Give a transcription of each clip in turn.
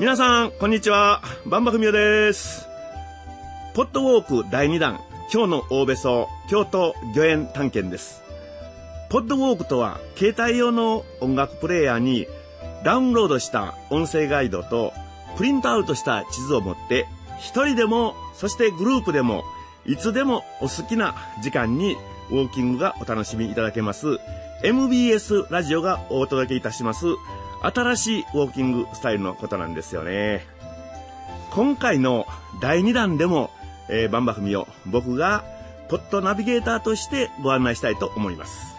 皆さん、こんにちは。バンバフミオです。ポッドウォーク第2弾、今日の大べそ、京都御苑探検です。ポッドウォークとは、携帯用の音楽プレイヤーに、ダウンロードした音声ガイドと、プリントアウトした地図を持って、一人でも、そしてグループでも、いつでもお好きな時間にウォーキングがお楽しみいただけます、MBS ラジオがお届けいたします、新しいウォーキングスタイルのことなんですよね。今回の第2弾でも、えー、バンバフミを僕がポッドナビゲーターとしてご案内したいと思います。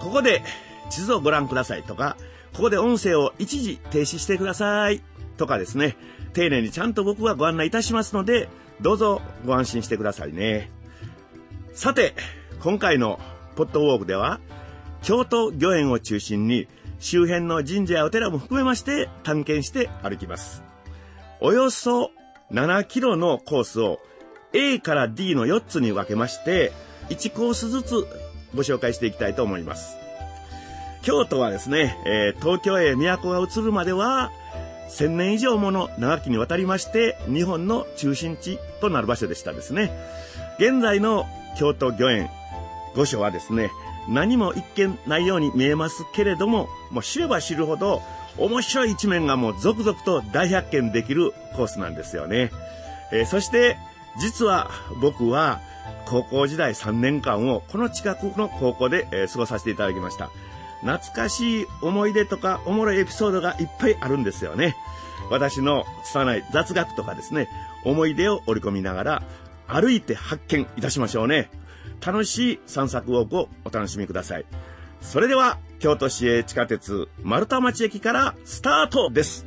ここで地図をご覧くださいとか、ここで音声を一時停止してくださいとかですね、丁寧にちゃんと僕がご案内いたしますので、どうぞご安心してくださいね。さて、今回のポッドウォークでは、京都御苑を中心に周辺の神社やお寺も含めまして探検して歩きます。およそ7キロのコースを A から D の4つに分けまして、1コースずつご紹介していきたいと思います。京都はですね、えー東京へ都が移るまでは、1000年以上もの長きにわたりまして、日本の中心地となる場所でしたですね。現在の京都御苑、御所はですね、何も一見ないように見えますけれども、もう知れば知るほど、面白い一面がもう続々と大発見できるコースなんですよね。えーそして、実は僕は高校時代3年間をこの近くの高校で、え過ごさせていただきました。懐かしい思い出とかおもろいエピソードがいっぱいあるんですよね。私の拙い雑学とかですね、思い出を織り込みながら歩いて発見いたしましょうね。楽しい散策ウォークをお楽しみください。それでは、京都市営地下鉄丸太町駅からスタートです。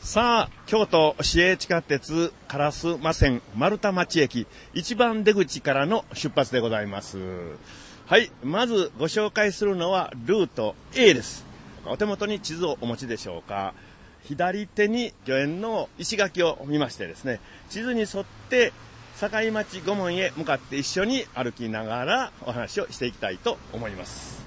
さあ、京都市営地下鉄烏丸線丸太町駅一番出口からの出発でございます。はい、まずご紹介するのはルート A です。お手元に地図をお持ちでしょうか？左手に御苑の石垣を見ましてですね、地図に沿って境町御門へ向かって一緒に歩きながらお話をしていきたいと思います。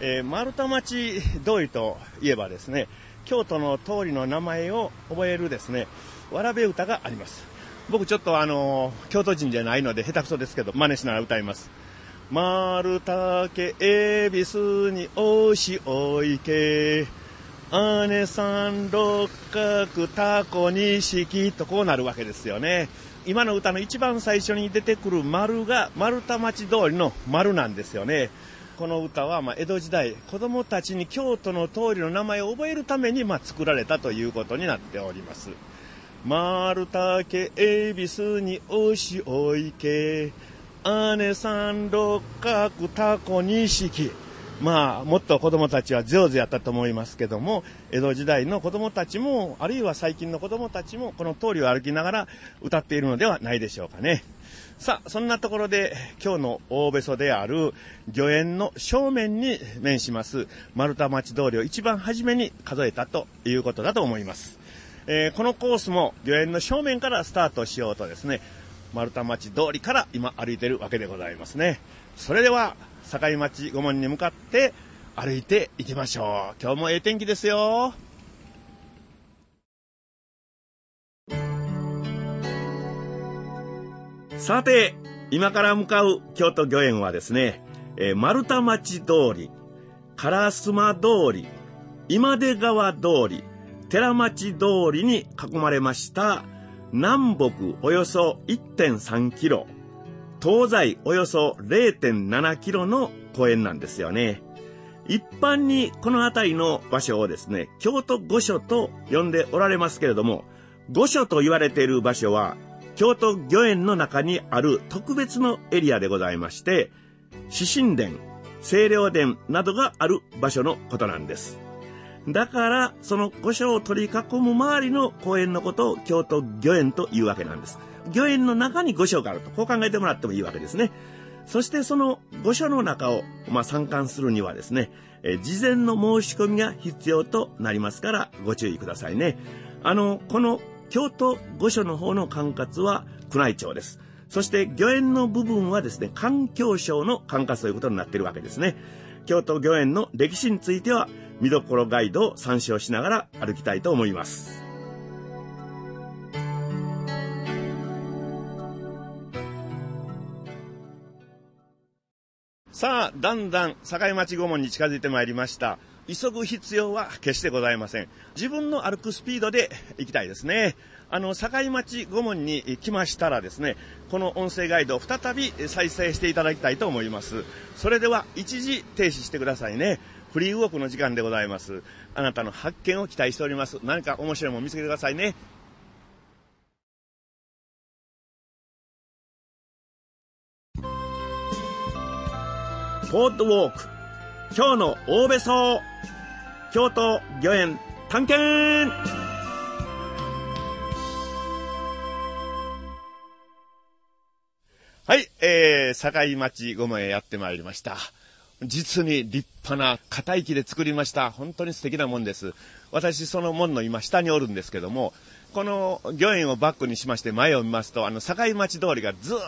えー丸太町通りといえばですね、京都の通りの名前を覚えるですね、わらべ歌があります。僕ちょっとあの京都人じゃないので下手くそですけど、真似しながら歌います。丸竹恵比寿におしおいけ、姉さん六角タコ錦とこうなるわけですよね。今の歌の一番最初に出てくる丸が丸太町通りの丸なんですよね。この歌は、ま、江戸時代、子供たちに京都の通りの名前を覚えるために、ま、作られたということになっております。丸竹恵比寿におしおいけ、姉さん六角タコ錦。まあ、もっと子供たちは上手やったと思いますけども、江戸時代の子供たちも、あるいは最近の子供たちも、この通りを歩きながら歌っているのではないでしょうかね。さあ、そんなところで、今日の大べそである、御苑の正面に面します、丸太町通りを一番初めに数えたということだと思います。えーこのコースも御苑の正面からスタートしようとですね、丸太町通りから今歩いてるわけでございますね。それでは、境町御門に向かって歩いていきましょう。今日もええ天気ですよ。さて、今から向かう京都御苑はですね、えー丸太町通り、烏丸通り、今出川通り、寺町通りに囲まれました、南北およそ1.3キロ、東西およそ0.7キロの公園なんですよね。一般にこの辺りの場所をですね、京都御所と呼んでおられますけれども、御所と言われている場所は、京都御苑の中にある特別のエリアでございまして、四神殿、清涼殿などがある場所のことなんです。だから、その御所を取り囲む周りの公園のことを京都御苑というわけなんです。御苑の中に御所があると、こう考えてもらってもいいわけですね。そしてその御所の中を、まあ、参観するにはですね、え事前の申し込みが必要となりますからご注意くださいね。あの、この京都御所の方の管轄は宮内庁です。そして御苑の部分はですね、環境省の管轄ということになっているわけですね。京都御苑の歴史については見どころガイドを参照しながら歩きたいと思います。さあ、だんだん境町御門に近づいてまいりました。急ぐ必要は決してございません。自分の歩くスピードで行きたいですね。あの、境町御門に来ましたらですね、この音声ガイドを再び再生していただきたいと思います。それでは一時停止してくださいね。フリーウォークの時間でございます。あなたの発見を期待しております。何か面白いもの見つけてくださいね。ポートウォーク今日の大べそ京都御苑探検はい、えー、境町ごまへやってまいりました。実に立派な硬い木で作りました。本当に素敵なもんです。私、その門の今下におるんですけども、この御苑をバックにしまして前を見ますと、あの、境町通りがずーっ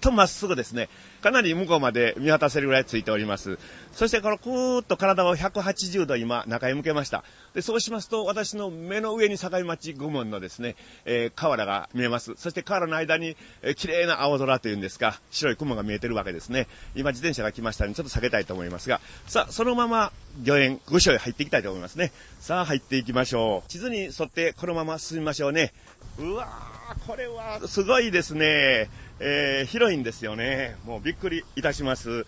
とまっすぐですね、かなり向こうまで見渡せるぐらいついております。そしてこのくーっと体を180度今中へ向けました。で、そうしますと私の目の上に境町御門のですね、えー、河原が見えます。そして河原の間に、えー、綺麗な青空というんですか、白い雲が見えてるわけですね。今自転車が来ましたのでちょっと避けたいと思いますが、さあ、そのまま御苑、御所へ入っていきたいと思いますね。さあ、入っていきましょう。地図に沿ってこのまま進みましょうね。うわー、これはすごいですね。えー、広いんですよね。もうびっくりいたします。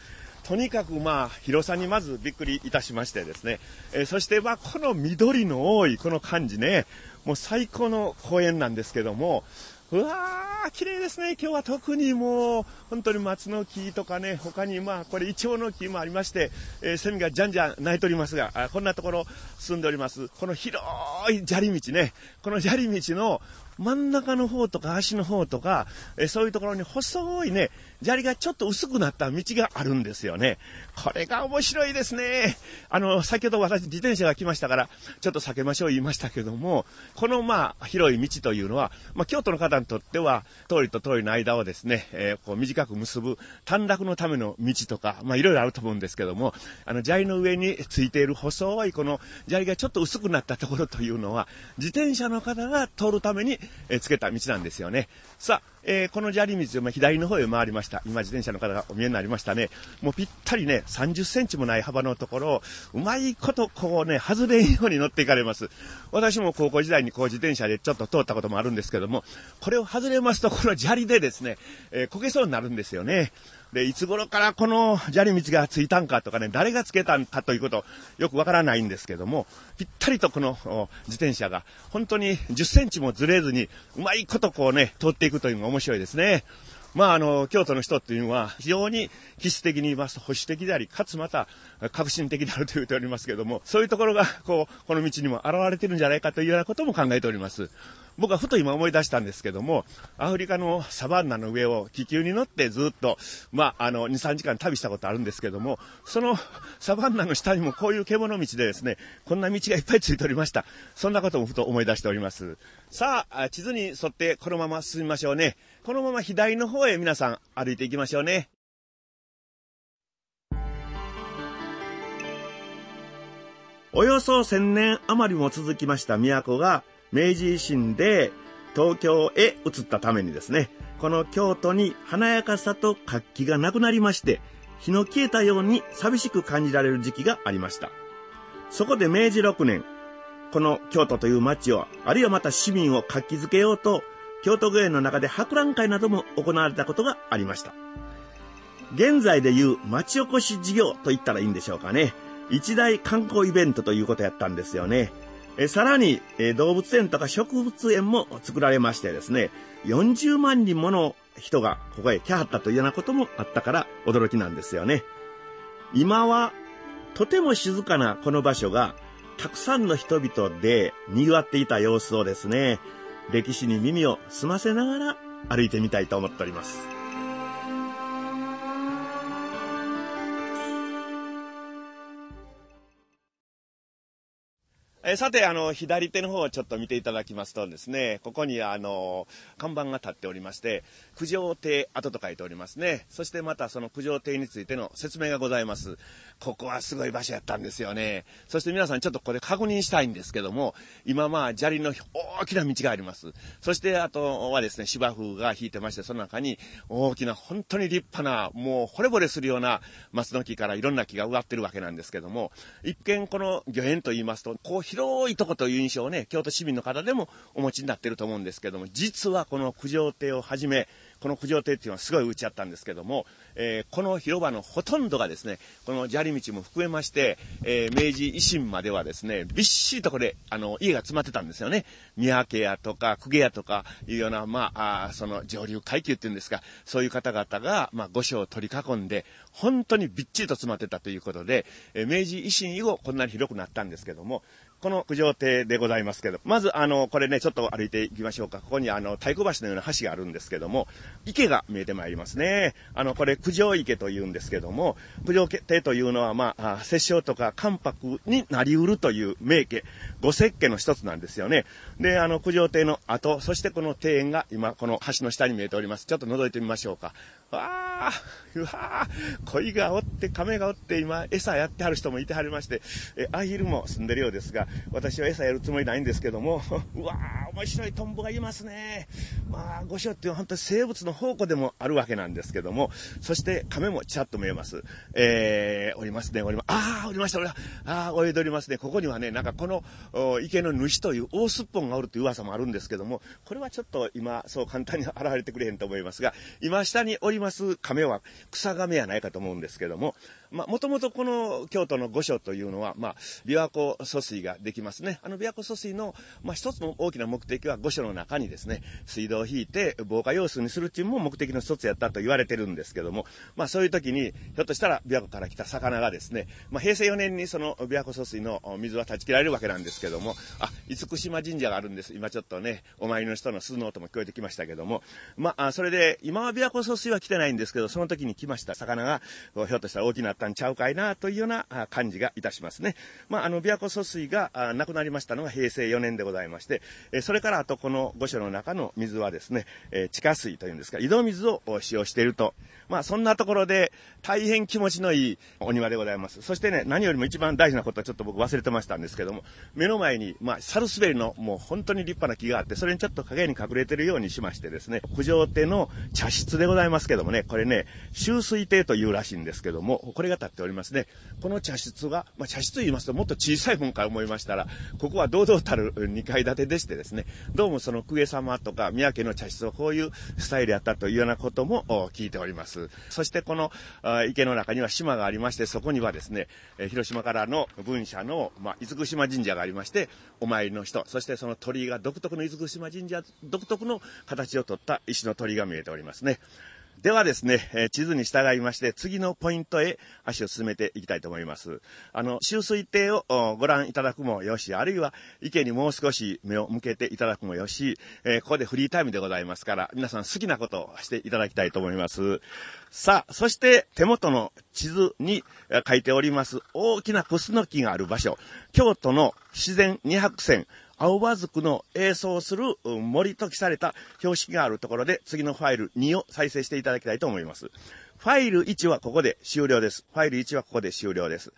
とにかくまあ、広さにまずびっくりいたしましてですね。えー、そしてまあ、この緑の多いこの感じね、もう最高の公園なんですけども、うわー、綺麗ですね。今日は特にもう、本当に松の木とかね、他にまあ、これイチョウの木もありまして、えー、セミがじゃんじゃん鳴いておりますが、あこんなところ住んでおります。この広い砂利道ね、この砂利道の真ん中の方とか足の方とか、えそういうところに細いね、砂利がちょっと薄くなった道があるんですよね。これが面白いですね。あの、先ほど私自転車が来ましたから、ちょっと避けましょう言いましたけども、このまあ、広い道というのは、まあ、京都の方にとっては、通りと通りの間をですね、えー、こう短く結ぶ短絡のための道とか、まあ、いろいろあると思うんですけども、あの、砂利の上についている細いこの砂利がちょっと薄くなったところというのは、自転車の方が通るために、えー、つけた道なんですよね。さあ、えー、この砂利道を左の方へ回りました。今自転車の方がお見えになりましたね。もうぴったりね、30センチもない幅のところを、うまいことこうね、外れんように乗っていかれます。私も高校時代にこう自転車でちょっと通ったこともあるんですけども、これを外れますと、この砂利でですね、えー、焦げそうになるんですよね。で、いつ頃からこの砂利道がついたんかとかね、誰がつけたんかということ、よくわからないんですけども、ぴったりとこの自転車が、本当に10センチもずれずに、うまいことこうね、通っていくというのが面白いですね。まあ、あの、京都の人っていうのは、非常に気質的に言いますと保守的であり、かつまた革新的であると言っておりますけども、そういうところが、こう、この道にも現れてるんじゃないかというようなことも考えております。僕はふと今思い出したんですけども、アフリカのサバンナの上を気球に乗ってずっと、まあ、あの、2、3時間旅したことあるんですけども、そのサバンナの下にもこういう獣道でですね、こんな道がいっぱいついておりました。そんなこともふと思い出しております。さあ、地図に沿ってこのまま進みましょうね。このまま左の方へ皆さん歩いていきましょうね。およそ千年余りも続きました都が明治維新で東京へ移ったためにですね、この京都に華やかさと活気がなくなりまして、日の消えたように寂しく感じられる時期がありました。そこで明治6年、この京都という街を、あるいはまた市民を活気づけようと、京都御苑の中で博覧会なども行われたことがありました。現在でいう町おこし事業と言ったらいいんでしょうかね。一大観光イベントということやったんですよね。えさらに、え動物園とか植物園も作られましてですね、40万人もの人がここへ来はったというようなこともあったから驚きなんですよね。今はとても静かなこの場所がたくさんの人々で賑わっていた様子をですね、歴史に耳を澄ませながら歩いてみたいと思っております。え、さて、あの、左手の方をちょっと見ていただきますとですね、ここにあの、看板が立っておりまして、九条亭跡と書いておりますね。そしてまたその九条亭についての説明がございます。ここはすごい場所やったんですよね。そして皆さんちょっとこれ確認したいんですけども、今まあ砂利の大きな道があります。そしてあとはですね、芝生が引いてまして、その中に大きな本当に立派な、もう惚れ惚れするような松の木からいろんな木が植わってるわけなんですけども、一見この御苑と言いますと、こう広いとこという印象をね、京都市民の方でもお持ちになってると思うんですけども、実はこの九条亭をはじめ、この九条亭っていうのはすごい打ち合ったんですけども、えー、この広場のほとんどがですね、この砂利道も含めまして、えー、明治維新まではですね、びっしりとこれ、あの、家が詰まってたんですよね。宮家屋とか、公家屋とかいうような、まあ、あその上流階級っていうんですか、そういう方々が、まあ、御所を取り囲んで、本当にびっちりと詰まってたということで、えー、明治維新以後こんなに広くなったんですけども、この九条亭でございますけど、まずあの、これね、ちょっと歩いていきましょうか。ここにあの、太鼓橋のような橋があるんですけども、池が見えてまいりますね。あの、これ九条池と言うんですけども、九条亭というのはまあ、摂政とか関白になりうるという名家、五石家の一つなんですよね。で、あの、九条亭の後、そしてこの庭園が今、この橋の下に見えております。ちょっと覗いてみましょうか。わあ、うわあ鯉がおって、亀がおって、今、餌やってはる人もいてはりまして、え、アヒルも住んでるようですが、私は餌やるつもりないんですけども、うわあ、面白いトンボがいますね。まあ、御所っていうのは本当に生物の宝庫でもあるわけなんですけども、そして亀もちゃっと見えます。えー、おりますね、おります。ああ、おりました、おりま。ああ、泳いでおりますね。ここにはね、なんかこの池の主という大すっぽんがおるという噂もあるんですけども、これはちょっと今、そう簡単に現れてくれへんと思いますが、今下におります亀は草亀やないかと思うんですけども、まあ、もともとこの京都の御所というのは、まあ、琵琶湖疎水ができますね。あの琵琶湖疎水の、まあ、一つの大きな目的は御所の中にですね、水道を引いて防火用水にするっていうのも目的の一つやったと言われてるんですけども、まあ、そういう時に、ひょっとしたら琵琶湖から来た魚がですね、まあ、平成4年にその琵琶湖疎水の水は断ち切られるわけなんですけども、あ、厳島神社があるんです。今ちょっとね、お参りの人の鈴の音も聞こえてきましたけども、まあ、それで、今は琵琶湖疎水は来てないんですけど、その時に来ました魚が、ひょっとしたら大きなったんちゃうかいな、というような感じがいたしますね。まあ、あの、琵琶湖疎水がなくなりましたのが平成4年でございまして、それからあとこの御所の中の水はですね、地下水というんですか、井戸水を使用していると。まあ、そんなところで大変気持ちのいいお庭でございます。そしてね、何よりも一番大事なことはちょっと僕忘れてましたんですけども、目の前に、まあ、サルスベリのもう本当に立派な木があって、それにちょっと影に隠れてるようにしましてですね、九条手の茶室でございますけどもね、これね、集水亭というらしいんですけども、これが立っておりますね。この茶室が、まあ、茶室と言いますともっと小さいもんか思いましたら、ここは堂々たる2階建てでしてですね、どうもその公家様とか宮家の茶室はこういうスタイルやったというようなことも聞いております。そしてこの池の中には島がありまして、そこにはですね、広島からの文社の、まあ、厳島神社がありまして、お参りの人、そしてその鳥居が独特の厳島神社独特の形をとった石の鳥居が見えておりますね。ではですね、え地図に従いまして、次のポイントへ足を進めていきたいと思います。あの、集水艇をご覧いただくもよし、あるいは池にもう少し目を向けていただくもよし、えここでフリータイムでございますから、皆さん好きなことをしていただきたいと思います。さあ、そして手元の地図に書いております大きなクスノキがある場所、京都の自然二白線、青葉族の映像する森と記された標識があるところで次のファイル2を再生していただきたいと思います。ファイル1はここで終了です。ファイル1はここで終了です。